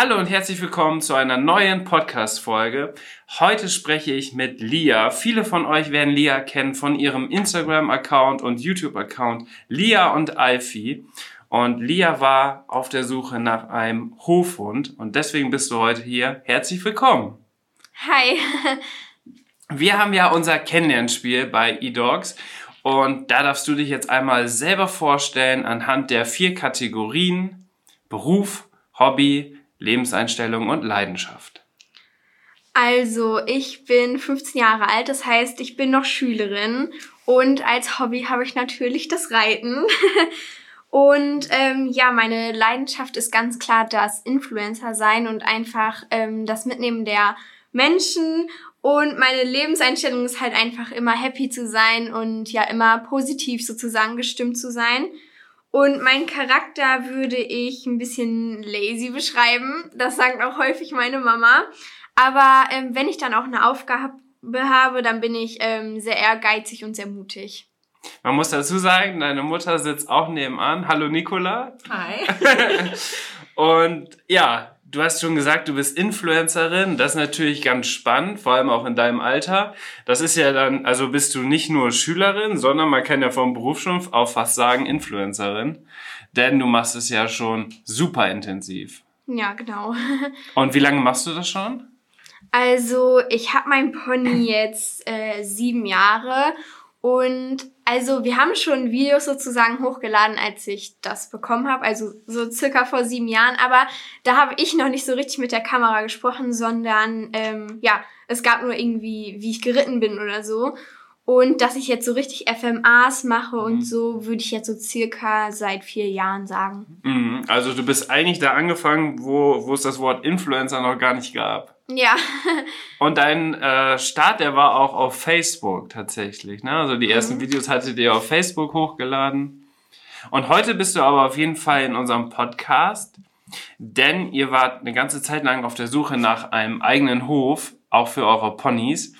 Hallo und herzlich willkommen zu einer neuen Podcast-Folge. Heute spreche ich mit Lia. Viele von euch werden Lia kennen von ihrem Instagram-Account und YouTube-Account Lia und Alfie. Und Lia war auf der Suche nach einem Hofhund und deswegen bist du heute hier. Herzlich willkommen. Hi. Wir haben ja unser Kennenlernspiel bei eDogs und da darfst du dich jetzt einmal selber vorstellen anhand der vier Kategorien Beruf, Hobby, Lebenseinstellung und Leidenschaft? Also, ich bin 15 Jahre alt, das heißt, ich bin noch Schülerin und als Hobby habe ich natürlich das Reiten. und ähm, ja, meine Leidenschaft ist ganz klar das Influencer sein und einfach ähm, das Mitnehmen der Menschen. Und meine Lebenseinstellung ist halt einfach immer happy zu sein und ja immer positiv sozusagen gestimmt zu sein. Und mein Charakter würde ich ein bisschen lazy beschreiben. Das sagt auch häufig meine Mama. Aber ähm, wenn ich dann auch eine Aufgabe habe, dann bin ich ähm, sehr ehrgeizig und sehr mutig. Man muss dazu sagen, deine Mutter sitzt auch nebenan. Hallo Nicola. Hi. und ja, du hast schon gesagt, du bist Influencerin. Das ist natürlich ganz spannend, vor allem auch in deinem Alter. Das ist ja dann, also bist du nicht nur Schülerin, sondern man kann ja vom Beruf schon auch fast sagen Influencerin. Denn du machst es ja schon super intensiv. Ja, genau. Und wie lange machst du das schon? Also, ich habe mein Pony jetzt äh, sieben Jahre und also wir haben schon Videos sozusagen hochgeladen, als ich das bekommen habe, also so circa vor sieben Jahren. Aber da habe ich noch nicht so richtig mit der Kamera gesprochen, sondern ähm, ja, es gab nur irgendwie, wie ich geritten bin oder so. Und dass ich jetzt so richtig FMAs mache und mhm. so, würde ich jetzt so circa seit vier Jahren sagen. Mhm. Also du bist eigentlich da angefangen, wo, wo es das Wort Influencer noch gar nicht gab. Ja. und dein äh, Start, der war auch auf Facebook tatsächlich. Ne? Also die ersten mhm. Videos hattet ihr auf Facebook hochgeladen. Und heute bist du aber auf jeden Fall in unserem Podcast, denn ihr wart eine ganze Zeit lang auf der Suche nach einem eigenen Hof, auch für eure Ponys.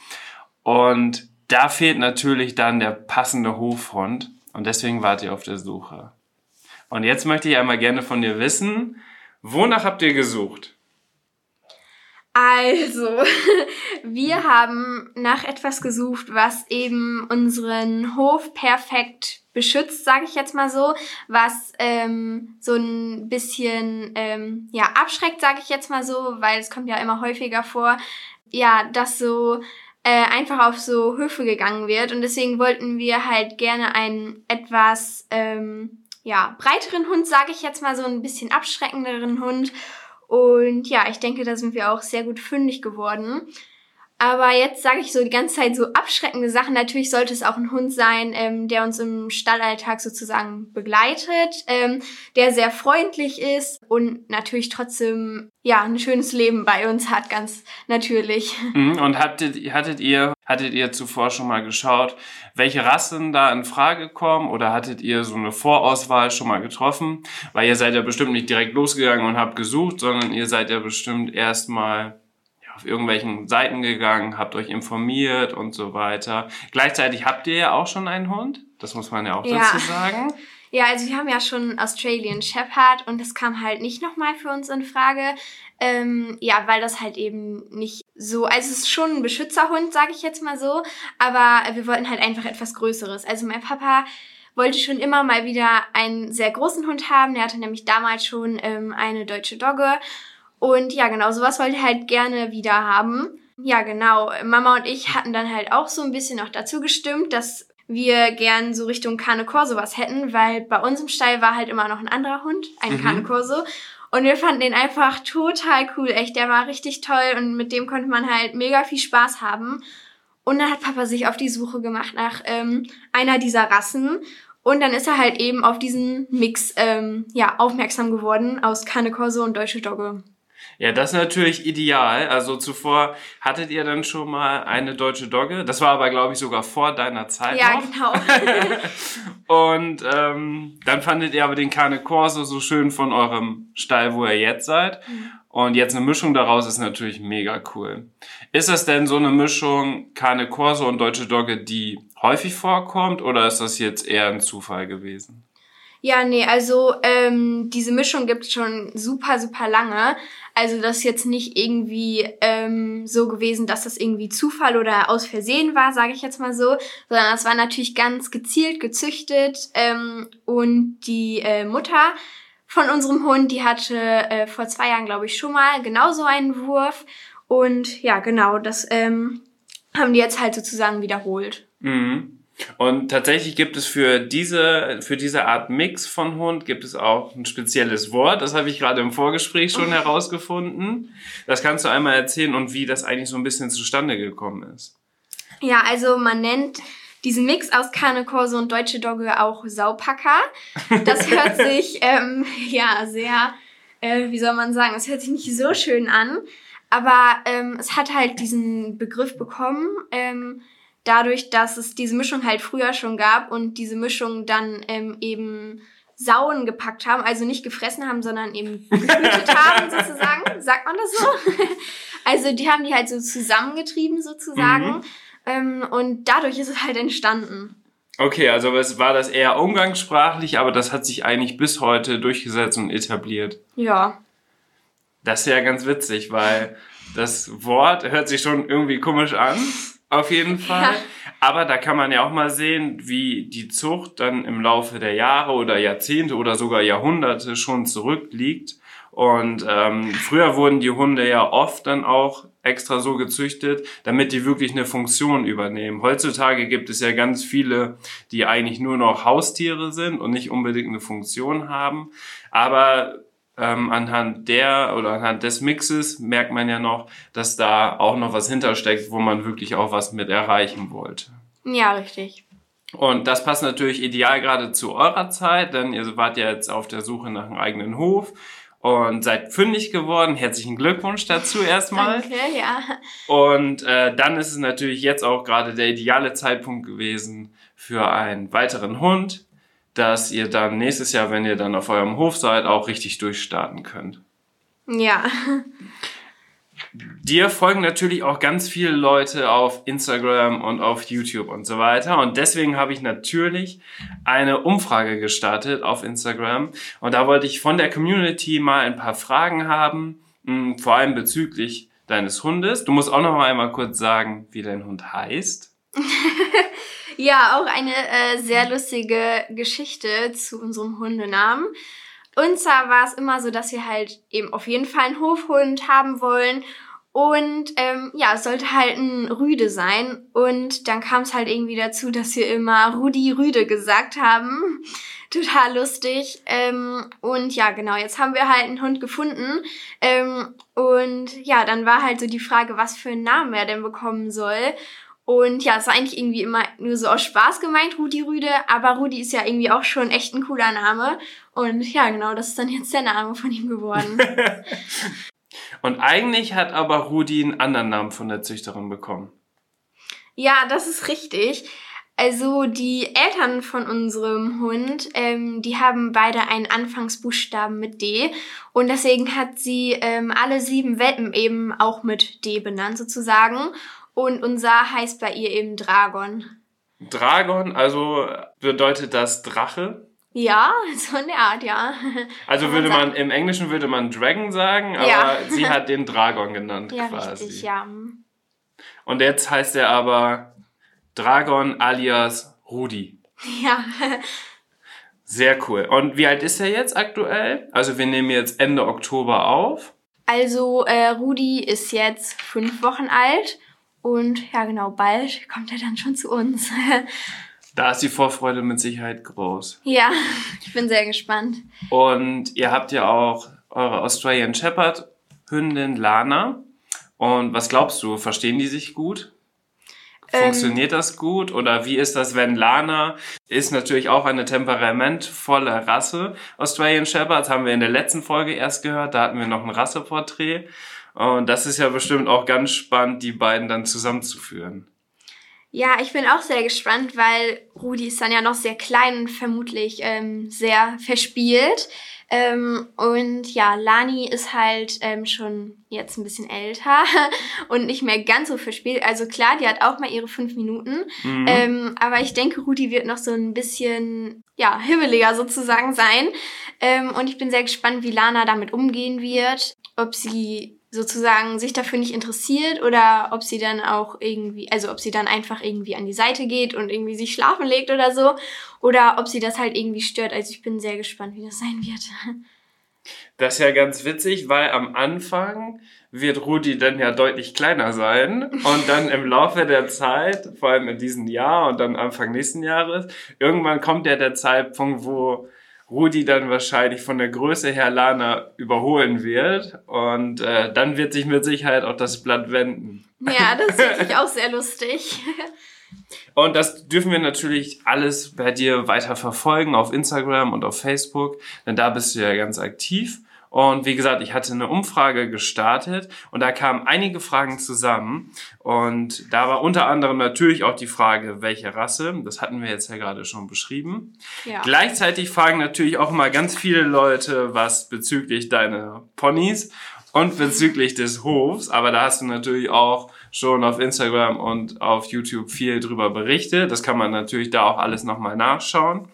Und da fehlt natürlich dann der passende Hofhund und deswegen wart ihr auf der Suche. Und jetzt möchte ich einmal gerne von dir wissen, wonach habt ihr gesucht? Also, wir haben nach etwas gesucht, was eben unseren Hof perfekt beschützt, sage ich jetzt mal so, was ähm, so ein bisschen ähm, ja abschreckt, sage ich jetzt mal so, weil es kommt ja immer häufiger vor, ja, dass so äh, einfach auf so Höfe gegangen wird. Und deswegen wollten wir halt gerne einen etwas ähm, ja, breiteren Hund, sage ich jetzt mal so, ein bisschen abschreckenderen Hund. Und ja, ich denke, da sind wir auch sehr gut fündig geworden. Aber jetzt sage ich so die ganze Zeit so abschreckende Sachen. Natürlich sollte es auch ein Hund sein, ähm, der uns im Stallalltag sozusagen begleitet, ähm, der sehr freundlich ist und natürlich trotzdem ja ein schönes Leben bei uns hat, ganz natürlich. Mhm, und hattet, hattet ihr hattet ihr zuvor schon mal geschaut, welche Rassen da in Frage kommen oder hattet ihr so eine Vorauswahl schon mal getroffen? Weil ihr seid ja bestimmt nicht direkt losgegangen und habt gesucht, sondern ihr seid ja bestimmt erstmal auf irgendwelchen Seiten gegangen, habt euch informiert und so weiter. Gleichzeitig habt ihr ja auch schon einen Hund. Das muss man ja auch ja. dazu sagen. Ja, also wir haben ja schon Australian Shepherd und das kam halt nicht nochmal für uns in Frage. Ähm, ja, weil das halt eben nicht so, also es ist schon ein Beschützerhund, sage ich jetzt mal so, aber wir wollten halt einfach etwas Größeres. Also mein Papa wollte schon immer mal wieder einen sehr großen Hund haben. Der hatte nämlich damals schon ähm, eine deutsche Dogge und ja, genau, sowas wollte ich halt gerne wieder haben. Ja, genau. Mama und ich hatten dann halt auch so ein bisschen noch dazu gestimmt, dass wir gern so Richtung Cane Corso was hätten, weil bei uns im Stall war halt immer noch ein anderer Hund, ein mhm. Cane Corso. Und wir fanden den einfach total cool, echt. Der war richtig toll und mit dem konnte man halt mega viel Spaß haben. Und dann hat Papa sich auf die Suche gemacht nach ähm, einer dieser Rassen. Und dann ist er halt eben auf diesen Mix ähm, ja, aufmerksam geworden aus Cane Corso und Deutsche Dogge. Ja, das ist natürlich ideal. Also zuvor hattet ihr dann schon mal eine deutsche Dogge. Das war aber, glaube ich, sogar vor deiner Zeit. Ja, genau. Und ähm, dann fandet ihr aber den Cane Corso so schön von eurem Stall, wo ihr jetzt seid. Und jetzt eine Mischung daraus ist natürlich mega cool. Ist das denn so eine Mischung Cane Corso und deutsche Dogge, die häufig vorkommt, oder ist das jetzt eher ein Zufall gewesen? Ja, nee, also ähm, diese Mischung gibt's schon super, super lange. Also das ist jetzt nicht irgendwie ähm, so gewesen, dass das irgendwie Zufall oder aus Versehen war, sage ich jetzt mal so, sondern das war natürlich ganz gezielt gezüchtet. Ähm, und die äh, Mutter von unserem Hund, die hatte äh, vor zwei Jahren, glaube ich, schon mal genauso einen Wurf. Und ja, genau, das ähm, haben die jetzt halt sozusagen wiederholt. Mhm. Und tatsächlich gibt es für diese, für diese Art Mix von Hund gibt es auch ein spezielles Wort. Das habe ich gerade im Vorgespräch schon herausgefunden. Das kannst du einmal erzählen und wie das eigentlich so ein bisschen zustande gekommen ist. Ja, also man nennt diesen Mix aus Cane Corso und Deutsche Dogge auch Saupacker. Das hört sich, ähm, ja, sehr, äh, wie soll man sagen, es hört sich nicht so schön an. Aber ähm, es hat halt diesen Begriff bekommen, ähm, dadurch, dass es diese Mischung halt früher schon gab und diese Mischung dann ähm, eben Sauen gepackt haben, also nicht gefressen haben, sondern eben gehütet haben sozusagen, sagt man das so? also die haben die halt so zusammengetrieben sozusagen Mhm. ähm, und dadurch ist es halt entstanden. Okay, also es war das eher umgangssprachlich, aber das hat sich eigentlich bis heute durchgesetzt und etabliert. Ja, Das ist ja ganz witzig, weil das Wort hört sich schon irgendwie komisch an, auf jeden Fall. Ja. Aber da kann man ja auch mal sehen, wie die Zucht dann im Laufe der Jahre oder Jahrzehnte oder sogar Jahrhunderte schon zurückliegt. Und ähm, früher wurden die Hunde ja oft dann auch extra so gezüchtet, damit die wirklich eine Funktion übernehmen. Heutzutage gibt es ja ganz viele, die eigentlich nur noch Haustiere sind und nicht unbedingt eine Funktion haben. Aber ähm, anhand der oder anhand des Mixes merkt man ja noch, dass da auch noch was hintersteckt, wo man wirklich auch was mit erreichen wollte. ja, richtig. Und das passt natürlich ideal gerade zu eurer Zeit, denn ihr wart ja jetzt auf der Suche nach einem eigenen Hof und seid fündig geworden. Herzlichen Glückwunsch dazu erstmal. Danke, ja. Und äh, dann ist es natürlich jetzt auch gerade der ideale Zeitpunkt gewesen für einen weiteren Hund, dass ihr dann nächstes Jahr, wenn ihr dann auf eurem Hof seid, auch richtig durchstarten könnt. Ja. Dir folgen natürlich auch ganz viele Leute auf Instagram und auf YouTube und so weiter. Und deswegen habe ich natürlich eine Umfrage gestartet auf Instagram. Und da wollte ich von der Community mal ein paar Fragen haben, mh, vor allem bezüglich deines Hundes. Du musst auch noch mal einmal kurz sagen, wie dein Hund heißt. Ja, auch eine äh, sehr lustige Geschichte zu unserem Hundenamen. Und zwar war es immer so, dass wir halt eben auf jeden Fall einen Hofhund haben wollen. Und ähm, ja, es sollte halt ein Rüde sein. Und dann kam es halt irgendwie dazu, dass wir immer Rudi Rüde gesagt haben. Total lustig. Ähm, und ja, genau, jetzt haben wir halt einen Hund gefunden. Ähm, und ja, dann war halt so die Frage, was für einen Namen er denn bekommen soll. Und ja, es war eigentlich irgendwie immer nur so aus Spaß gemeint, Rudi Rüde, aber Rudi ist ja irgendwie auch schon echt ein cooler Name. Und ja, genau, das ist dann jetzt der Name von ihm geworden. Und eigentlich hat aber Rudi einen anderen Namen von der Züchterin bekommen. ja, das ist richtig. Also die Eltern von unserem Hund, ähm, die haben beide einen Anfangsbuchstaben mit D und deswegen hat sie ähm, alle sieben Welpen eben auch mit D benannt sozusagen. Und unser heißt bei ihr eben Dragon. Dragon, also bedeutet das Drache. Ja, so in der Art, ja. Also würde man im Englischen würde man Dragon sagen, aber Ja. sie hat den Dragon genannt Ja, quasi. richtig, ja. Und jetzt heißt er aber Dragon alias Rudi. Ja, Sehr cool. Und wie alt ist er jetzt aktuell? Also wir nehmen jetzt Ende Oktober auf. also äh, Rudi ist jetzt fünf Wochen alt und ja genau, bald kommt er dann schon zu uns. Da ist die Vorfreude mit Sicherheit groß. ja, ich bin sehr gespannt. Und ihr habt ja auch eure Australian Shepherd Hündin Lana. Und was glaubst du, verstehen die sich gut? Ähm, Funktioniert das gut? Oder wie ist das, wenn Lana ist natürlich auch eine temperamentvolle Rasse. Australian Shepherds haben wir in der letzten Folge erst gehört. Da hatten wir noch ein Rasseporträt. Und das ist ja bestimmt auch ganz spannend, die beiden dann zusammenzuführen. Ja, ich bin auch sehr gespannt, weil Rudi ist dann ja noch sehr klein und vermutlich ähm, sehr verspielt. Ähm, und ja, Lani ist halt ähm, schon jetzt ein bisschen älter und nicht mehr ganz so verspielt. Also klar, die hat auch mal ihre fünf Minuten. Mhm. Ähm, aber ich denke, Rudi wird noch so ein bisschen, ja, hibbeliger sozusagen sein. Ähm, und ich bin sehr gespannt, wie Lana damit umgehen wird. Ob sie sozusagen sich dafür nicht interessiert oder ob sie dann auch irgendwie, also ob sie dann einfach irgendwie an die Seite geht und irgendwie sich schlafen legt oder so oder ob sie das halt irgendwie stört. Also ich bin sehr gespannt, wie das sein wird. Das ist ja ganz witzig, weil am Anfang wird Rudi dann ja deutlich kleiner sein und dann im Laufe der Zeit, vor allem in diesem Jahr und dann Anfang nächsten Jahres, irgendwann kommt ja der Zeitpunkt, wo Rudi dann wahrscheinlich von der Größe her Lana überholen wird und äh, dann wird sich mit Sicherheit auch das Blatt wenden. Ja, das finde ich auch sehr lustig. Und das dürfen wir natürlich alles bei dir weiter verfolgen auf Instagram und auf Facebook, denn da bist du ja ganz aktiv. Und wie gesagt, ich hatte eine Umfrage gestartet und da kamen einige Fragen zusammen. Und da war unter anderem natürlich auch die Frage, welche Rasse. Das hatten wir jetzt ja gerade schon beschrieben. Ja. Gleichzeitig fragen natürlich auch mal ganz viele Leute was bezüglich deiner Ponys und bezüglich des Hofs. Aber da hast du natürlich auch schon auf Instagram und auf YouTube viel drüber berichtet. Das kann man natürlich da auch alles nochmal nachschauen.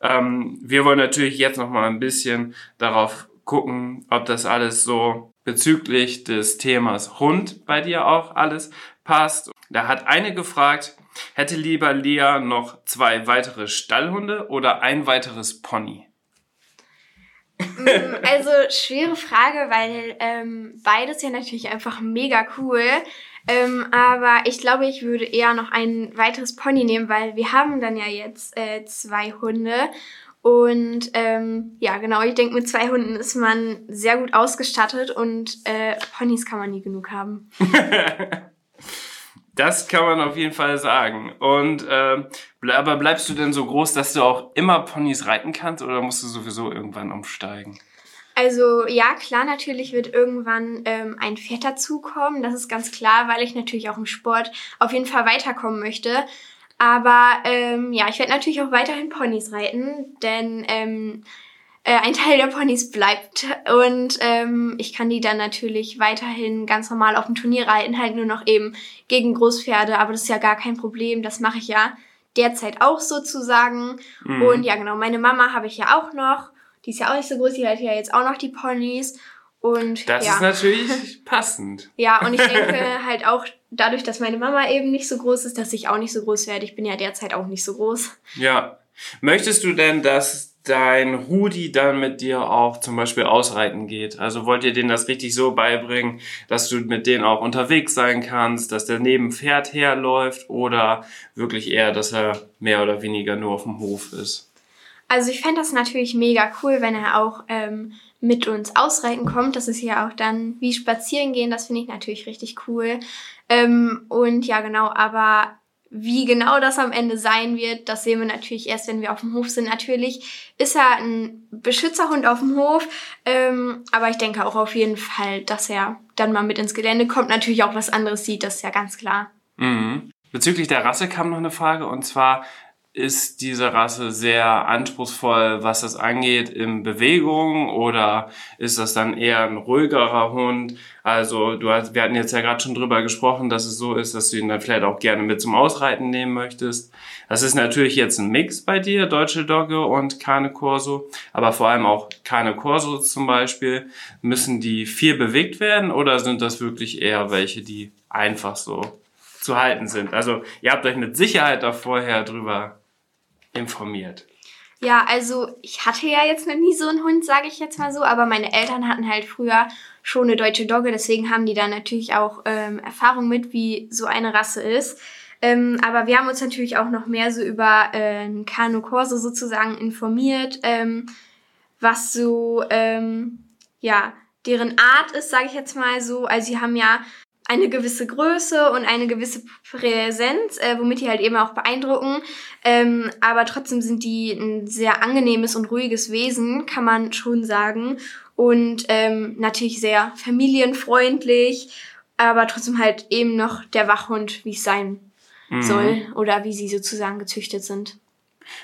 Ähm, wir wollen natürlich jetzt nochmal ein bisschen darauf gucken, ob das alles so bezüglich des Themas Hund bei dir auch alles passt. Da hat eine gefragt, hätte lieber Lea noch zwei weitere Stallhunde oder ein weiteres Pony? Mm, Also schwere Frage, weil ähm, beides ja natürlich einfach mega cool. Ähm, aber ich glaube, ich würde eher noch ein weiteres Pony nehmen, weil wir haben dann ja jetzt äh, zwei Hunde. Und ähm, ja, genau, ich denke, mit zwei Hunden ist man sehr gut ausgestattet und äh, Ponys kann man nie genug haben. Das kann man auf jeden Fall sagen. Und ble aber bleibst du denn so groß, dass du auch immer Ponys reiten kannst oder musst du sowieso irgendwann umsteigen? Also ja, klar, natürlich wird irgendwann ähm, ein Pferd dazukommen. Das ist ganz klar, weil ich natürlich auch im Sport auf jeden Fall weiterkommen möchte. Aber ähm, ja, ich werde natürlich auch weiterhin Ponys reiten, denn ähm, äh, ein Teil der Ponys bleibt. Und ähm, ich kann die dann natürlich weiterhin ganz normal auf dem Turnier reiten, halt nur noch eben gegen Großpferde, aber das ist ja gar kein Problem, das mache ich ja derzeit auch sozusagen. Mhm. Und ja, genau, meine Mama habe ich ja auch noch, die ist ja auch nicht so groß, die hat ja jetzt auch noch die Ponys und Das ja. ist natürlich passend. Ja, und ich denke halt auch dadurch, dass meine Mama eben nicht so groß ist, dass ich auch nicht so groß werde. Ich bin ja derzeit auch nicht so groß. Ja. Möchtest du denn, dass dein Rudi dann mit dir auch zum Beispiel ausreiten geht? Also wollt ihr denen das richtig so beibringen, dass du mit denen auch unterwegs sein kannst, dass der neben Pferd herläuft oder wirklich eher, dass er mehr oder weniger nur auf dem Hof ist? Also ich fände das natürlich mega cool, wenn er auch ähm, mit uns ausreiten kommt. Das ist ja auch dann wie spazieren gehen. Das finde ich natürlich richtig cool. Ähm, und ja, genau, aber wie genau das am Ende sein wird, das sehen wir natürlich erst, wenn wir auf dem Hof sind. Natürlich ist er ein Beschützerhund auf dem Hof, ähm, aber ich denke auch auf jeden Fall, dass er dann mal mit ins Gelände kommt. Natürlich auch was anderes sieht, das ist ja ganz klar. Mhm. Bezüglich der Rasse kam noch eine Frage und zwar ist diese Rasse sehr anspruchsvoll, was das angeht in Bewegung oder ist das dann eher ein ruhigerer Hund? Also du hast, wir hatten jetzt ja gerade schon drüber gesprochen, dass es so ist, dass du ihn dann vielleicht auch gerne mit zum Ausreiten nehmen möchtest. Das ist natürlich jetzt ein Mix bei dir, Deutsche Dogge und Cane Corso, aber vor allem auch Cane Corso zum Beispiel. Müssen die viel bewegt werden oder sind das wirklich eher welche, die einfach so zu halten sind? Also ihr habt euch mit Sicherheit da vorher drüber informiert. Ja, also ich hatte ja jetzt noch nie so einen Hund, sage ich jetzt mal so, aber meine Eltern hatten halt früher schon eine deutsche Dogge, deswegen haben die da natürlich auch ähm, Erfahrung mit, wie so eine Rasse ist. Ähm, aber wir haben uns natürlich auch noch mehr so über äh, Kano Corso sozusagen informiert, ähm, was so, ähm, ja, deren Art ist, sage ich jetzt mal so. Also sie haben ja eine gewisse Größe und eine gewisse Präsenz, äh, womit die halt eben auch beeindrucken. Ähm, aber trotzdem sind die ein sehr angenehmes und ruhiges Wesen, kann man schon sagen. Und ähm, natürlich sehr familienfreundlich, aber trotzdem halt eben noch der Wachhund, wie es sein mhm. soll oder wie sie sozusagen gezüchtet sind.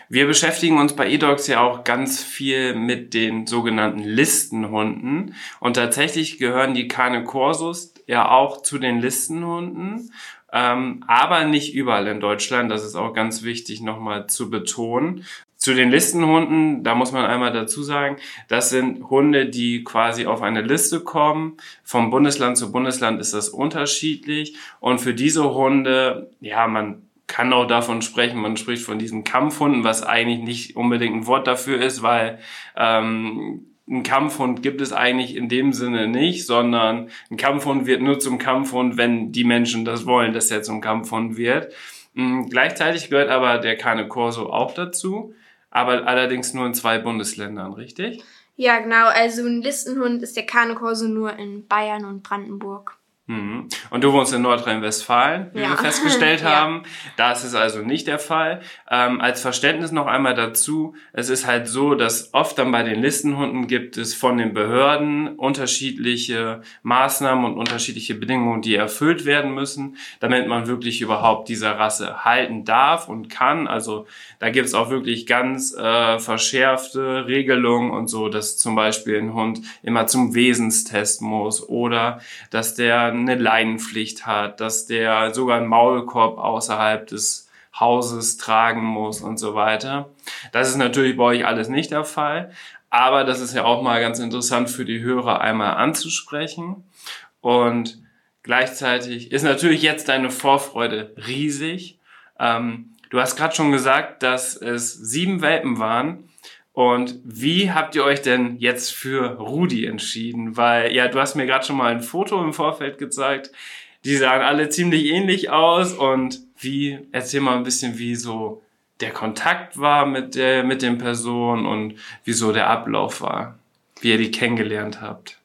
Wir beschäftigen uns bei eDogs ja auch ganz viel mit den sogenannten Listenhunden. Und tatsächlich gehören die Cane Corsus ja auch zu den Listenhunden. Ähm, aber nicht überall in Deutschland. Das ist auch ganz wichtig nochmal zu betonen. Zu den Listenhunden, da muss man einmal dazu sagen, das sind Hunde, die quasi auf eine Liste kommen. Vom Bundesland zu Bundesland ist das unterschiedlich. Und für diese Hunde, ja, man kann auch davon sprechen, man spricht von diesen Kampfhunden, was eigentlich nicht unbedingt ein Wort dafür ist, weil ähm, ein Kampfhund gibt es eigentlich in dem Sinne nicht, sondern ein Kampfhund wird nur zum Kampfhund, wenn die Menschen das wollen, dass er zum Kampfhund wird. Mhm, gleichzeitig gehört aber der Cane Corso auch dazu, aber allerdings nur in zwei Bundesländern, richtig? Ja, genau. Also ein Listenhund ist der Cane Corso nur in Bayern und Brandenburg. Mhm. Und du wohnst in Nordrhein-Westfalen, wie ja. wir festgestellt haben. Da ist es also nicht der Fall. Ähm, als Verständnis noch einmal dazu, es ist halt so, dass oft dann bei den Listenhunden gibt es von den Behörden unterschiedliche Maßnahmen und unterschiedliche Bedingungen, die erfüllt werden müssen, damit man wirklich überhaupt dieser Rasse halten darf und kann. Also da gibt es auch wirklich ganz äh, verschärfte Regelungen und so, dass zum Beispiel ein Hund immer zum Wesenstest muss oder dass der eine Leinenpflicht hat, dass der sogar einen Maulkorb außerhalb des Hauses tragen muss und so weiter. Das ist natürlich bei euch alles nicht der Fall, aber das ist ja auch mal ganz interessant für die Hörer einmal anzusprechen. Und gleichzeitig ist natürlich jetzt deine Vorfreude riesig. Ähm, du hast gerade schon gesagt, dass es sieben Welpen waren. Und wie habt ihr euch denn jetzt für Rudi entschieden? Weil, ja, du hast mir gerade schon mal ein Foto im Vorfeld gezeigt. Die sahen alle ziemlich ähnlich aus. Und wie, erzähl mal ein bisschen, wie so der Kontakt war mit der, mit den Personen und wie so der Ablauf war. Wie ihr die kennengelernt habt.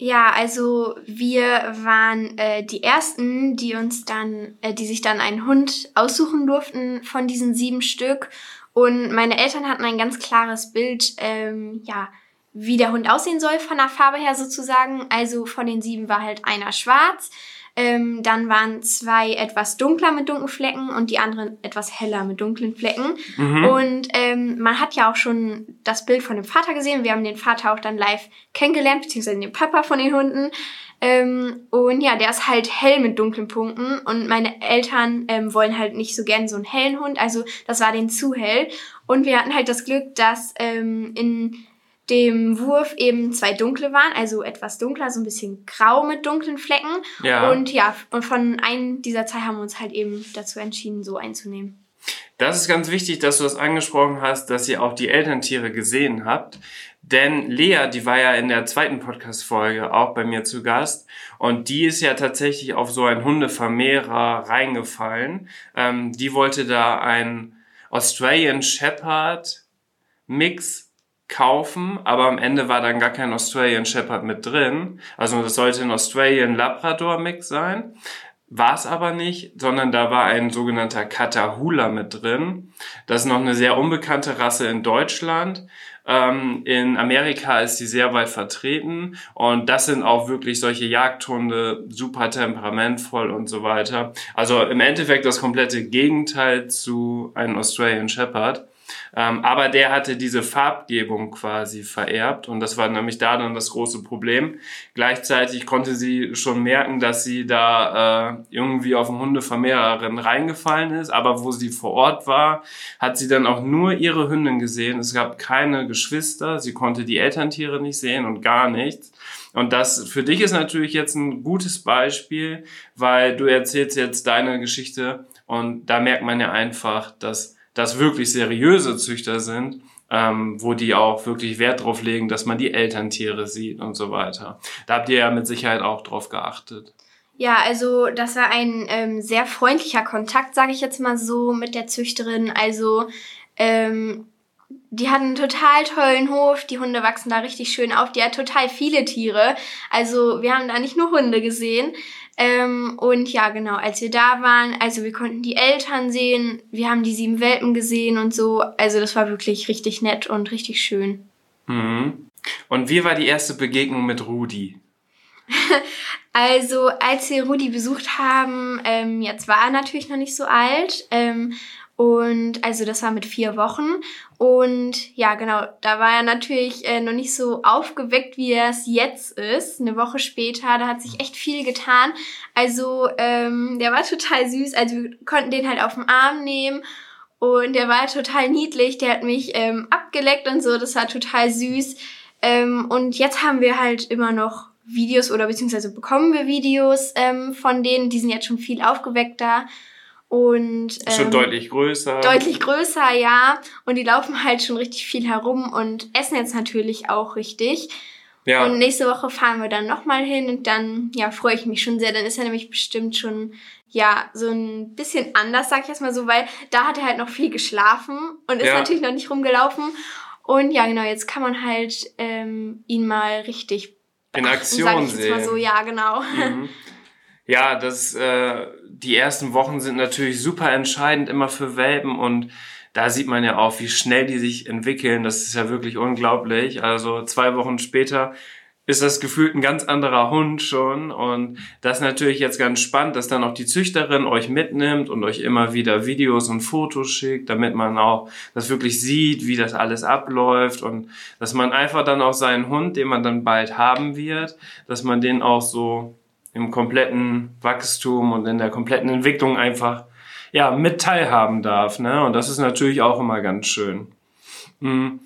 Ja, also wir waren äh, die ersten, die uns dann, äh, die sich dann einen Hund aussuchen durften von diesen sieben Stück. Und meine Eltern hatten ein ganz klares Bild, ähm, ja, wie der Hund aussehen soll von der Farbe her sozusagen. Also von den sieben war halt einer schwarz. Ähm, dann waren zwei etwas dunkler mit dunklen Flecken und die anderen etwas heller mit dunklen Flecken. Mhm. Und ähm, man hat ja auch schon das Bild von dem Vater gesehen. Wir haben den Vater auch dann live kennengelernt, beziehungsweise den Papa von den Hunden. Ähm, und ja, der ist halt hell mit dunklen Punkten und meine Eltern ähm, wollen halt nicht so gern so einen hellen Hund, also das war denen zu hell. Und wir hatten halt das Glück, dass ähm, in dem Wurf eben zwei dunkle waren, also etwas dunkler, so ein bisschen grau mit dunklen Flecken. Ja. Und ja, und von einem dieser zwei haben wir uns halt eben dazu entschieden, so einzunehmen. Das ist ganz wichtig, dass du das angesprochen hast, dass ihr auch die Elterntiere gesehen habt. Denn Lea, die war ja in der zweiten Podcast-Folge auch bei mir zu Gast und die ist ja tatsächlich auf so einen Hundevermehrer reingefallen. Ähm, die wollte da ein Australian Shepherd Mix kaufen, aber am Ende war dann gar kein Australian Shepherd mit drin. Also das sollte ein Australian Labrador Mix sein. War es aber nicht, sondern da war ein sogenannter Catahoula mit drin. Das ist noch eine sehr unbekannte Rasse in Deutschland. Ähm, in Amerika ist sie sehr weit vertreten und das sind auch wirklich solche Jagdhunde, super temperamentvoll und so weiter. Also im Endeffekt das komplette Gegenteil zu einem Australian Shepherd. Ähm, aber der hatte diese Farbgebung quasi vererbt und das war nämlich da dann das große Problem. Gleichzeitig konnte sie schon merken, dass sie da äh, irgendwie auf den Hundevermehrerin reingefallen ist, aber wo sie vor Ort war, hat sie dann auch nur ihre Hündin gesehen. Es gab keine Geschwister, sie konnte die Elterntiere nicht sehen und gar nichts. Und das für dich ist natürlich jetzt ein gutes Beispiel, weil du erzählst jetzt deine Geschichte und da merkt man ja einfach, dass das wirklich seriöse Züchter sind, ähm, wo die auch wirklich Wert drauf legen, dass man die Elterntiere sieht und so weiter. Da habt ihr ja mit Sicherheit auch drauf geachtet. Ja, also das war ein ähm, sehr freundlicher Kontakt, sage ich jetzt mal so, mit der Züchterin. Also ähm, die hat einen total tollen Hof, die Hunde wachsen da richtig schön auf, die hat total viele Tiere. Also wir haben da nicht nur Hunde gesehen. Ähm, und ja, genau, als wir da waren, also wir konnten die Eltern sehen, wir haben die sieben Welpen gesehen und so. Also das war wirklich richtig nett und richtig schön. Mhm. Und wie war die erste Begegnung mit Rudi? also, als wir Rudi besucht haben, ähm, jetzt war er natürlich noch nicht so alt. Ähm, und also das war mit vier Wochen. Und ja, genau, da war er natürlich äh, noch nicht so aufgeweckt, wie er es jetzt ist. Eine Woche später, da hat sich echt viel getan. Also ähm, der war total süß. Also wir konnten den halt auf den Arm nehmen. Und der war total niedlich. Der hat mich ähm, abgeleckt und so. Das war total süß. Ähm, und jetzt haben wir halt immer noch Videos oder beziehungsweise bekommen wir Videos ähm, von denen. Die sind jetzt schon viel aufgeweckter. Und ähm, schon deutlich größer. Deutlich größer, ja. Und die laufen halt schon richtig viel herum und essen jetzt natürlich auch richtig. Ja. Und nächste Woche fahren wir dann nochmal hin und dann, ja, freue ich mich schon sehr. Dann ist er nämlich bestimmt schon, ja, so ein bisschen anders, sag ich jetzt mal so, weil da hat er halt noch viel geschlafen und ist ja. natürlich noch nicht rumgelaufen. Und ja, genau, jetzt kann man halt ähm, ihn mal richtig in Aktion sag ich jetzt sehen. So, ja, genau. Mhm. Ja, das, äh, die ersten Wochen sind natürlich super entscheidend immer für Welpen und da sieht man ja auch, wie schnell die sich entwickeln. Das ist ja wirklich unglaublich. Also zwei Wochen später ist das gefühlt ein ganz anderer Hund schon. Und das ist natürlich jetzt ganz spannend, dass dann auch die Züchterin euch mitnimmt und euch immer wieder Videos und Fotos schickt, damit man auch das wirklich sieht, wie das alles abläuft und dass man einfach dann auch seinen Hund, den man dann bald haben wird, dass man den auch so im kompletten Wachstum und in der kompletten Entwicklung einfach ja mit teilhaben darf. Ne? Und das ist natürlich auch immer ganz schön. Hm.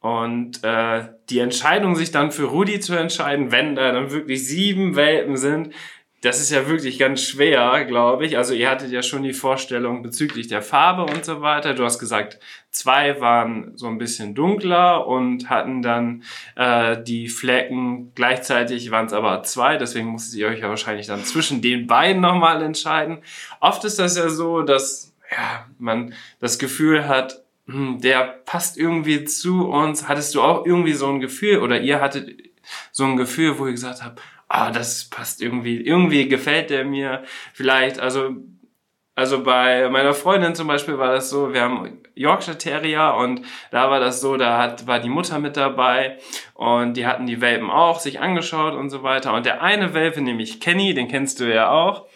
Und äh, die Entscheidung, sich dann für Rudi zu entscheiden, wenn da dann wirklich sieben Welpen sind, das ist ja wirklich ganz schwer, glaube ich. Also ihr hattet ja schon die Vorstellung bezüglich der Farbe und so weiter. Du hast gesagt, zwei waren so ein bisschen dunkler und hatten dann äh, die Flecken. Gleichzeitig waren es aber zwei, deswegen musstet ihr euch ja wahrscheinlich dann zwischen den beiden nochmal entscheiden. Oft ist das ja so, dass ja, man das Gefühl hat, hm, der passt irgendwie zu uns. Hattest du auch irgendwie so ein Gefühl oder ihr hattet so ein Gefühl, wo ihr gesagt habt, ah, das passt irgendwie, irgendwie gefällt der mir vielleicht, also, also bei meiner Freundin zum Beispiel war das so, wir haben Yorkshire Terrier und da war das so, da hat, war die Mutter mit dabei und die hatten die Welpen auch sich angeschaut und so weiter und der eine Welpe, nämlich Kenny, den kennst du ja auch,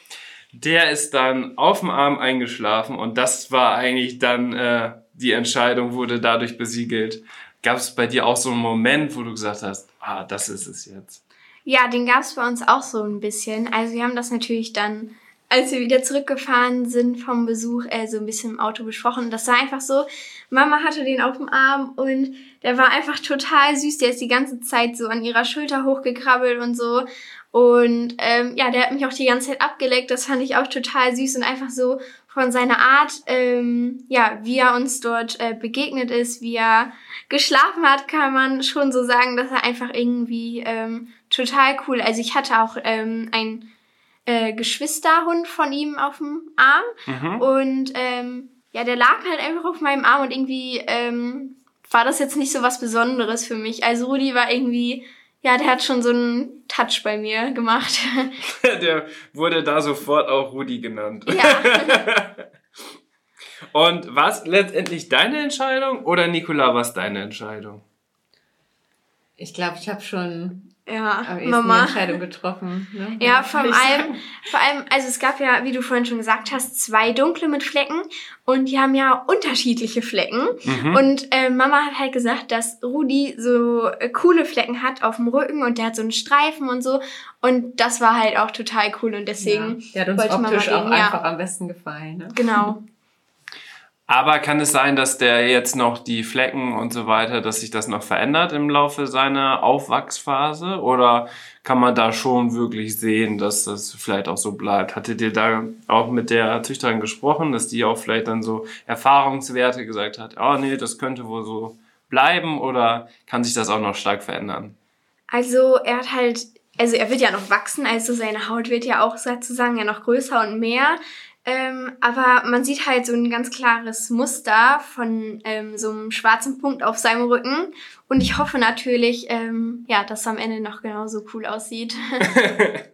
der ist dann auf dem Arm eingeschlafen und das war eigentlich dann, äh, die Entscheidung wurde dadurch besiegelt. Gab es bei dir auch so einen Moment, wo du gesagt hast, ah, das ist es jetzt? Ja, den gab es bei uns auch so ein bisschen. Also wir haben das natürlich dann, als wir wieder zurückgefahren sind vom Besuch, äh, so ein bisschen im Auto besprochen. Das war einfach so, Mama hatte den auf dem Arm und der war einfach total süß. Der ist die ganze Zeit so an ihrer Schulter hochgekrabbelt und so. Und ähm, ja, der hat mich auch die ganze Zeit abgeleckt. Das fand ich auch total süß und einfach so von seiner Art, ähm, ja, wie er uns dort äh, begegnet ist, wie er geschlafen hat, kann man schon so sagen, dass er einfach irgendwie ähm, total cool. Also ich hatte auch ähm, ein äh, Geschwisterhund von ihm auf dem Arm mhm. und ähm, ja, der lag halt einfach auf meinem Arm und irgendwie ähm, war das jetzt nicht so was Besonderes für mich. Also Rudi war irgendwie, ja, der hat schon so einen Touch bei mir gemacht. der wurde da sofort auch Rudi genannt. Ja. und war es letztendlich deine Entscheidung oder Nicola, war es deine Entscheidung? Ich glaube, ich habe schon ja, Mama. eine Entscheidung getroffen. Ne? Ja, vor allem, vor allem, also es gab ja, wie du vorhin schon gesagt hast, zwei dunkle mit Flecken und die haben ja unterschiedliche Flecken. Mhm. Und äh, Mama hat halt gesagt, dass Rudi so äh, coole Flecken hat auf dem Rücken und der hat so einen Streifen und so. Und das war halt auch total cool und deswegen. Ja, der hat uns optisch auch ja. einfach am besten gefallen. Ne? Genau. Aber kann es sein, dass der jetzt noch die Flecken und so weiter, dass sich das noch verändert im Laufe seiner Aufwachsphase? Oder kann man da schon wirklich sehen, dass das vielleicht auch so bleibt? Hattet ihr da auch mit der Züchterin gesprochen, dass die auch vielleicht dann so Erfahrungswerte gesagt hat, oh nee, das könnte wohl so bleiben oder kann sich das auch noch stark verändern? Also er hat halt, also er wird ja noch wachsen, also seine Haut wird ja auch sozusagen ja noch größer und mehr. Ähm, aber man sieht halt so ein ganz klares Muster von ähm, so einem schwarzen Punkt auf seinem Rücken. Und ich hoffe natürlich, ähm, ja, dass es am Ende noch genauso cool aussieht.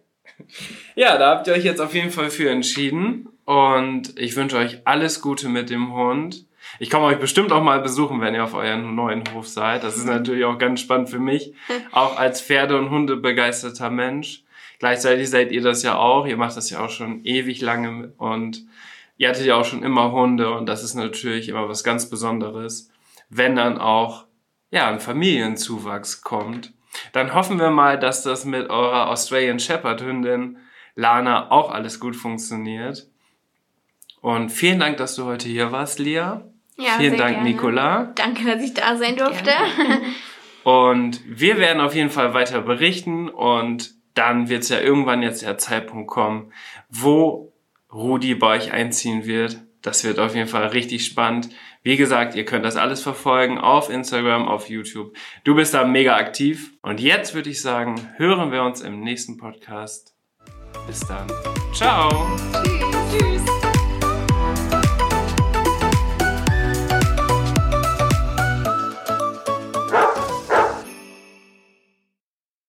Ja, da habt ihr euch jetzt auf jeden Fall für entschieden. Und ich wünsche euch alles Gute mit dem Hund. Ich komme euch bestimmt auch mal besuchen, wenn ihr auf euren neuen Hof seid. Das ist natürlich auch ganz spannend für mich, auch als Pferde- und Hunde begeisterter Mensch. Gleichzeitig seid ihr das ja auch. Ihr macht das ja auch schon ewig lange und ihr hattet ja auch schon immer Hunde und das ist natürlich immer was ganz Besonderes, wenn dann auch ja ein Familienzuwachs kommt. Dann hoffen wir mal, dass das mit eurer Australian Shepherd Hündin Lana auch alles gut funktioniert. Und vielen Dank, dass du heute hier warst, Lia. Ja, vielen Dank, gerne. Nicola. Danke, dass ich da sein durfte. Und wir werden auf jeden Fall weiter berichten und dann wird es ja irgendwann jetzt der Zeitpunkt kommen, wo Rudi bei euch einziehen wird. Das wird auf jeden Fall richtig spannend. Wie gesagt, ihr könnt das alles verfolgen auf Instagram, auf YouTube. Du bist da mega aktiv. Und jetzt würde ich sagen, hören wir uns im nächsten Podcast. Bis dann. Ciao. Tschüss.